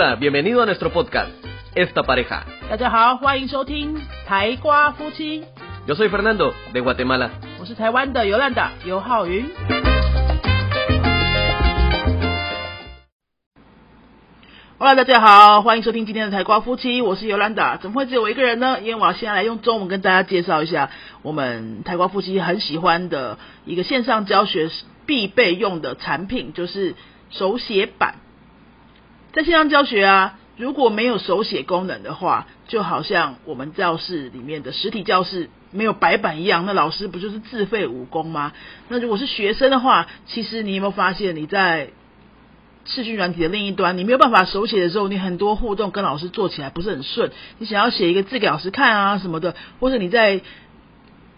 Hola, bienvenido a nuestro podcast, Esta Pareja. 大家好，欢迎收听台瓜夫妻，Yo soy Fernando, de Guatemala. 我是台湾的尤兰达尤浩云。Hello，大家好，欢迎收听今天的台瓜夫妻，我是尤兰达。怎么会只有我一个人呢？因为我要先来用中文跟大家介绍一下我们台瓜夫妻很喜欢的一个线上教学必备用的产品，就是手写板。在线上教学啊，如果没有手写功能的话，就好像我们教室里面的实体教室没有白板一样，那老师不就是自废武功吗？那如果是学生的话，其实你有没有发现你在视讯软体的另一端，你没有办法手写的时候，你很多互动跟老师做起来不是很顺。你想要写一个字给老师看啊什么的，或者你在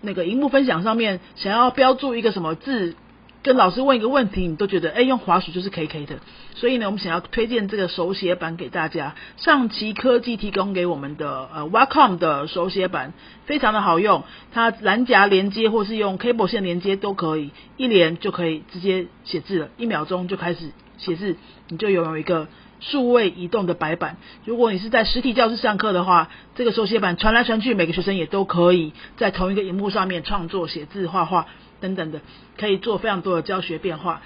那个荧幕分享上面想要标注一个什么字，跟老师问一个问题，你都觉得哎用滑鼠就是 K K 的。所以呢，我们想要推荐这个手写板给大家。上奇科技提供给我们的呃 Wacom 的手写板非常的好用，它蓝夹连接或是用 cable 线连接都可以，一连就可以直接写字了，一秒钟就开始写字，你就拥有一个数位移动的白板。如果你是在实体教室上课的话，这个手写板传来传去，每个学生也都可以在同一个荧幕上面创作、写字、画画等等的，可以做非常多的教学变化。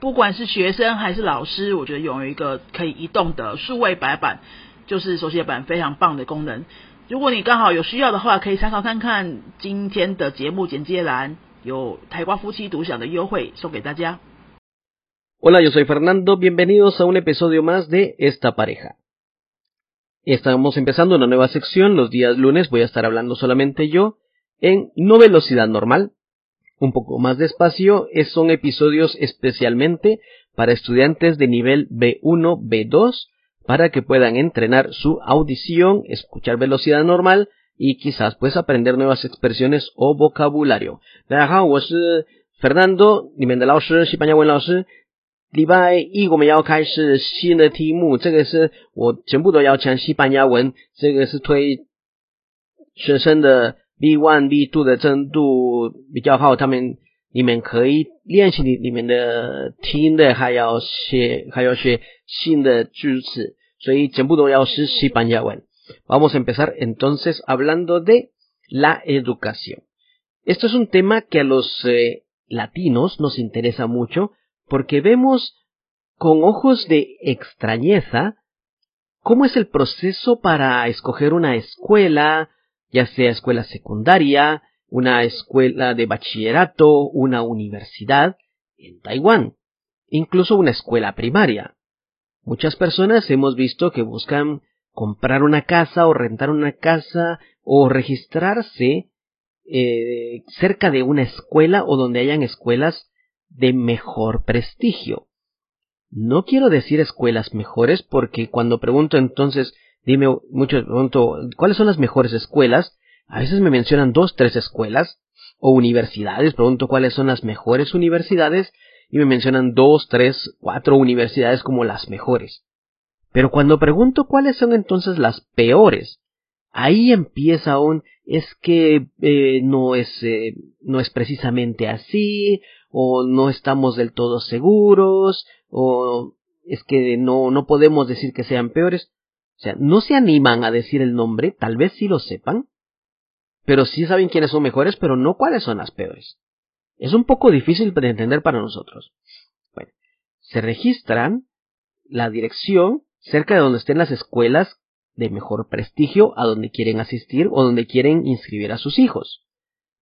不管是学生还是老师，我觉得拥有一个可以移动的数位白板，就是手写板非常棒的功能。如果你刚好有需要的话，可以参考看看今天的节目简介栏，有台瓜夫妻独享的优惠送给大家。Hola, yo soy Fernando, bienvenidos a un episodio más de Esta Pareja. Estamos empezando una nueva sección, los días lunes voy a estar hablando solamente yo en no velocidad normal, un poco más despacio, es- son episodios especialmente para estudiantes de nivel B1, B2, para que puedan entrenar su audición, escuchar velocidad normal y quizás pues aprender nuevas expresiones o vocabulario. 大家好，我是 Fernando，你们的老师，西班牙文老师。礼拜一我们要开始新的题目，这个是我全部都要讲西班牙文，这个是推学生的 B one、B two 的程度比较好，他们你们可以练习你你们的听的，还要写还要学新的句子，所以全部都要是西班牙文。Vamos a empezar entonces hablando de la educación. Esto es un tema que a los eh, latinos nos interesa mucho porque vemos con ojos de extrañeza cómo es el proceso para escoger una escuela, ya sea escuela secundaria, una escuela de bachillerato, una universidad en Taiwán, incluso una escuela primaria. Muchas personas hemos visto que buscan comprar una casa o rentar una casa o registrarse eh, cerca de una escuela o donde hayan escuelas de mejor prestigio. No quiero decir escuelas mejores porque cuando pregunto entonces, dime, mucho pregunto, ¿cuáles son las mejores escuelas? A veces me mencionan dos, tres escuelas o universidades, pregunto cuáles son las mejores universidades y me mencionan dos, tres, cuatro universidades como las mejores. Pero cuando pregunto cuáles son entonces las peores, ahí empieza aún, es que eh, no es eh, no es precisamente así, o no estamos del todo seguros, o es que no, no podemos decir que sean peores. O sea, no se animan a decir el nombre, tal vez sí lo sepan, pero sí saben quiénes son mejores, pero no cuáles son las peores. Es un poco difícil de entender para nosotros. Bueno, se registran la dirección cerca de donde estén las escuelas de mejor prestigio a donde quieren asistir o donde quieren inscribir a sus hijos,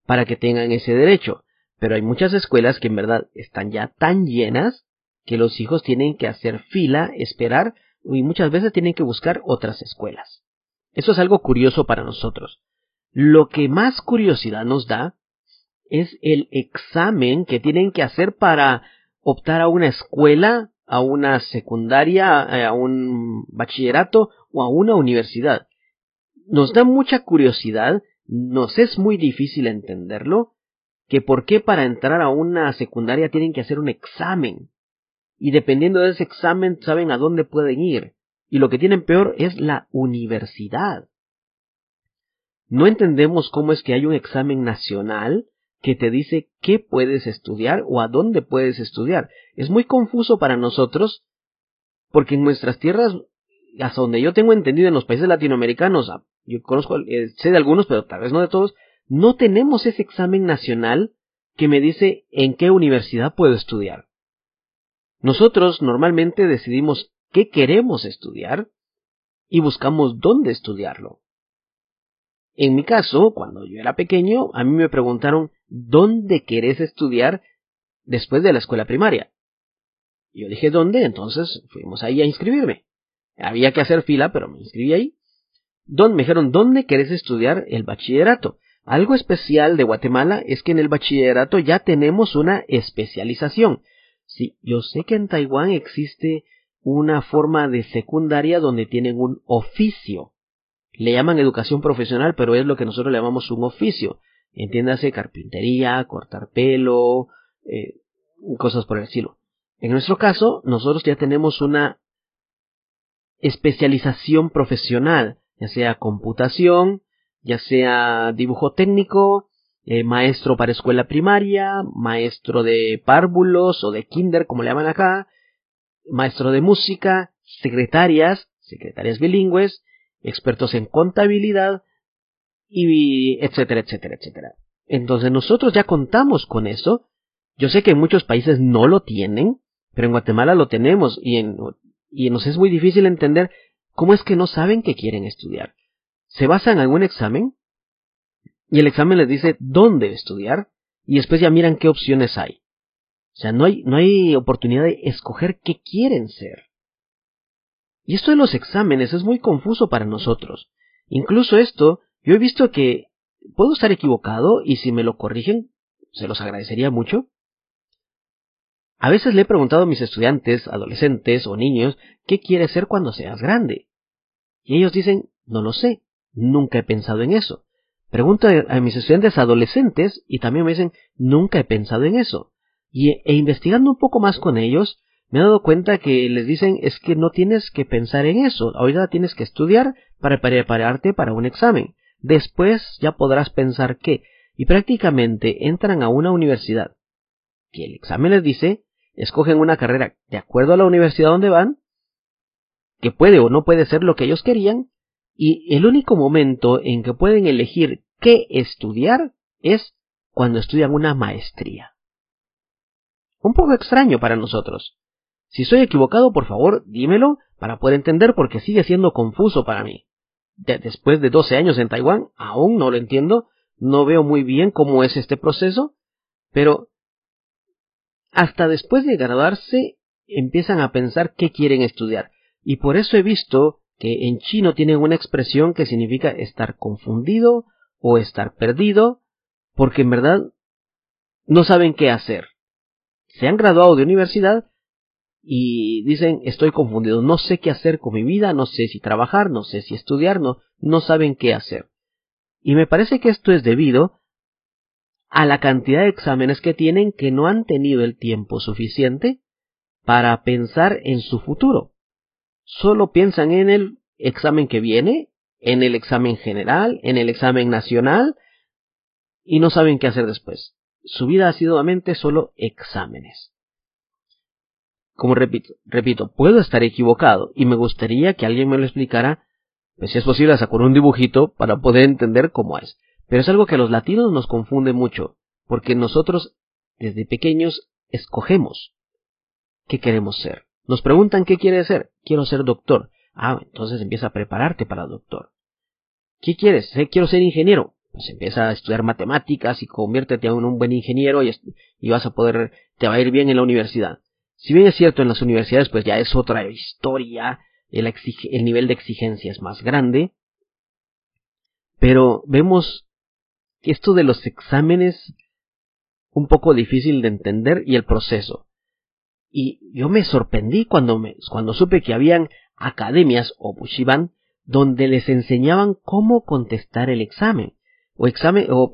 para que tengan ese derecho. Pero hay muchas escuelas que en verdad están ya tan llenas que los hijos tienen que hacer fila, esperar y muchas veces tienen que buscar otras escuelas. Eso es algo curioso para nosotros. Lo que más curiosidad nos da es el examen que tienen que hacer para optar a una escuela, a una secundaria, a un bachillerato o a una universidad. Nos da mucha curiosidad, nos es muy difícil entenderlo, que por qué para entrar a una secundaria tienen que hacer un examen. Y dependiendo de ese examen saben a dónde pueden ir. Y lo que tienen peor es la universidad. No entendemos cómo es que hay un examen nacional que te dice qué puedes estudiar o a dónde puedes estudiar. Es muy confuso para nosotros porque en nuestras tierras hasta donde yo tengo entendido en los países latinoamericanos, ah, yo conozco, eh, sé de algunos, pero tal vez no de todos, no tenemos ese examen nacional que me dice en qué universidad puedo estudiar. Nosotros normalmente decidimos qué queremos estudiar y buscamos dónde estudiarlo. En mi caso, cuando yo era pequeño, a mí me preguntaron ¿dónde querés estudiar después de la escuela primaria? Yo dije ¿dónde? Entonces fuimos ahí a inscribirme. Había que hacer fila, pero me inscribí ahí. me dijeron ¿dónde querés estudiar el bachillerato? Algo especial de Guatemala es que en el bachillerato ya tenemos una especialización. Sí, yo sé que en Taiwán existe una forma de secundaria donde tienen un oficio. Le llaman educación profesional, pero es lo que nosotros le llamamos un oficio. Entiéndase carpintería, cortar pelo, eh, cosas por el estilo. En nuestro caso, nosotros ya tenemos una especialización profesional, ya sea computación, ya sea dibujo técnico, eh, maestro para escuela primaria, maestro de párvulos o de kinder, como le llaman acá, maestro de música, secretarias, secretarias bilingües, expertos en contabilidad, y etcétera, etcétera, etcétera. Entonces nosotros ya contamos con eso. Yo sé que en muchos países no lo tienen, pero en Guatemala lo tenemos y, en, y nos es muy difícil entender cómo es que no saben que quieren estudiar. Se basa en algún examen y el examen les dice dónde estudiar y después ya miran qué opciones hay. O sea, no hay, no hay oportunidad de escoger qué quieren ser. Y esto de los exámenes es muy confuso para nosotros. Incluso esto, yo he visto que puedo estar equivocado y si me lo corrigen, se los agradecería mucho. A veces le he preguntado a mis estudiantes, adolescentes o niños, ¿qué quieres ser cuando seas grande? Y ellos dicen, no lo sé, nunca he pensado en eso. Pregunto a mis estudiantes adolescentes y también me dicen, nunca he pensado en eso. Y e investigando un poco más con ellos, me he dado cuenta que les dicen es que no tienes que pensar en eso, ahorita tienes que estudiar para prepararte para un examen. Después ya podrás pensar qué. Y prácticamente entran a una universidad. Que el examen les dice, escogen una carrera de acuerdo a la universidad donde van, que puede o no puede ser lo que ellos querían, y el único momento en que pueden elegir qué estudiar es cuando estudian una maestría. Un poco extraño para nosotros. Si soy equivocado, por favor, dímelo para poder entender porque sigue siendo confuso para mí. después de 12 años en Taiwán, aún no lo entiendo, no veo muy bien cómo es este proceso, pero hasta después de graduarse empiezan a pensar qué quieren estudiar. Y por eso he visto que en chino tienen una expresión que significa estar confundido o estar perdido, porque en verdad no saben qué hacer. Se han graduado de universidad y dicen estoy confundido, no sé qué hacer con mi vida, no sé si trabajar, no sé si estudiar, no, no saben qué hacer. Y me parece que esto es debido a la cantidad de exámenes que tienen que no han tenido el tiempo suficiente para pensar en su futuro solo piensan en el examen que viene, en el examen general, en el examen nacional, y no saben qué hacer después. Su vida ha sido mente solo exámenes. Como repito, repito, puedo estar equivocado y me gustaría que alguien me lo explicara, pues si es posible con un dibujito para poder entender cómo es. Pero es algo que a los latinos nos confunde mucho, porque nosotros desde pequeños escogemos qué queremos ser. Nos preguntan qué quieres ser. Quiero ser doctor. Ah, entonces empieza a prepararte para doctor. ¿Qué quieres? Quiero ser ingeniero. Pues empieza a estudiar matemáticas y conviértete en un buen ingeniero y, vas a poder, te va a ir bien en la universidad. Si bien es cierto en las universidades, pues ya es otra historia, el, el nivel de exigencia es más grande, pero vemos que esto de los exámenes un poco difícil de entender y el proceso. Y yo me sorprendí cuando, me, cuando supe que habían academias o bushiban donde les enseñaban cómo contestar el examen o examen o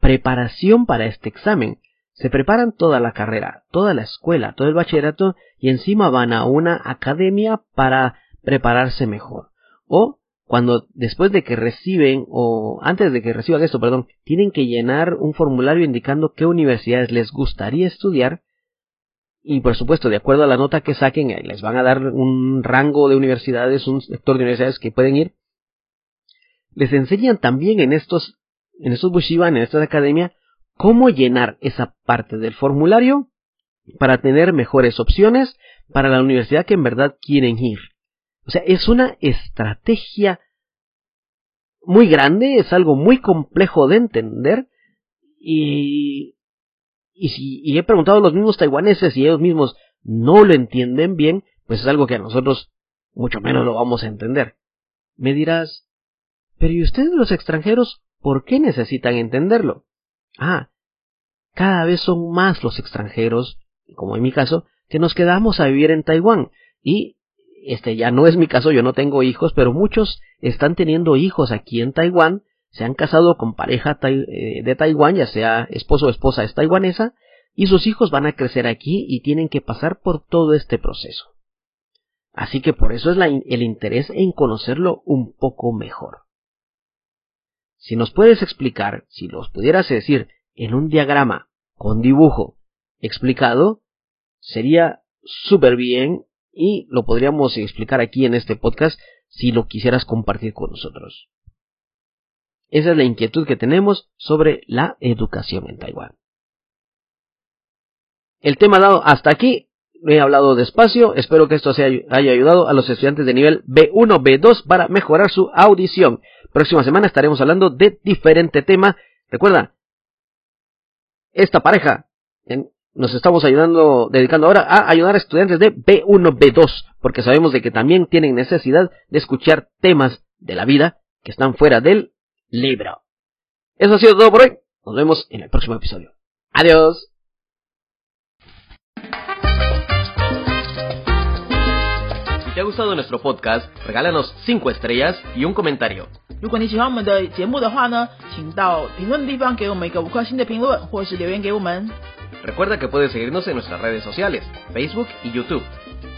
preparación para este examen. Se preparan toda la carrera, toda la escuela, todo el bachillerato y encima van a una academia para prepararse mejor. O cuando después de que reciben o antes de que reciban esto, perdón, tienen que llenar un formulario indicando qué universidades les gustaría estudiar y por supuesto, de acuerdo a la nota que saquen, les van a dar un rango de universidades, un sector de universidades que pueden ir. Les enseñan también en estos, en estos bushiban, en esta academia, cómo llenar esa parte del formulario para tener mejores opciones para la universidad que en verdad quieren ir. O sea, es una estrategia muy grande, es algo muy complejo de entender y, y si y he preguntado a los mismos taiwaneses y ellos mismos no lo entienden bien, pues es algo que a nosotros mucho menos lo vamos a entender. Me dirás, pero ¿y ustedes los extranjeros por qué necesitan entenderlo? Ah, cada vez son más los extranjeros, como en mi caso, que nos quedamos a vivir en Taiwán y este ya no es mi caso, yo no tengo hijos, pero muchos están teniendo hijos aquí en Taiwán, se han casado con pareja eh, de Taiwán, ya sea esposo o esposa es taiwanesa, y sus hijos van a crecer aquí y tienen que pasar por todo este proceso. Así que por eso es el interés en conocerlo un poco mejor. Si nos puedes explicar, si los pudieras decir en un diagrama con dibujo explicado, sería súper bien y lo podríamos explicar aquí en este podcast si lo quisieras compartir con nosotros. Esa es la inquietud que tenemos sobre la educación en Taiwán. El tema dado hasta aquí, lo he hablado despacio, espero que esto haya ayudado a los estudiantes de nivel B1, B2 para mejorar su audición. Próxima semana estaremos hablando de diferente tema. Recuerda, esta pareja nos estamos ayudando, dedicando ahora a ayudar a estudiantes de B1, B2, porque sabemos de que también tienen necesidad de escuchar temas de la vida que están fuera del libro. Eso ha sido todo por hoy. Nos vemos en el próximo episodio. Adiós. Si te ha gustado nuestro podcast, regálanos 5 estrellas y un comentario. 如果你喜欢我们的节目的话呢，请到评论地方给我们一个五颗星的评论，或是留言给我们。Recuerda que puedes seguirnos en nuestras redes sociales, Facebook y YouTube.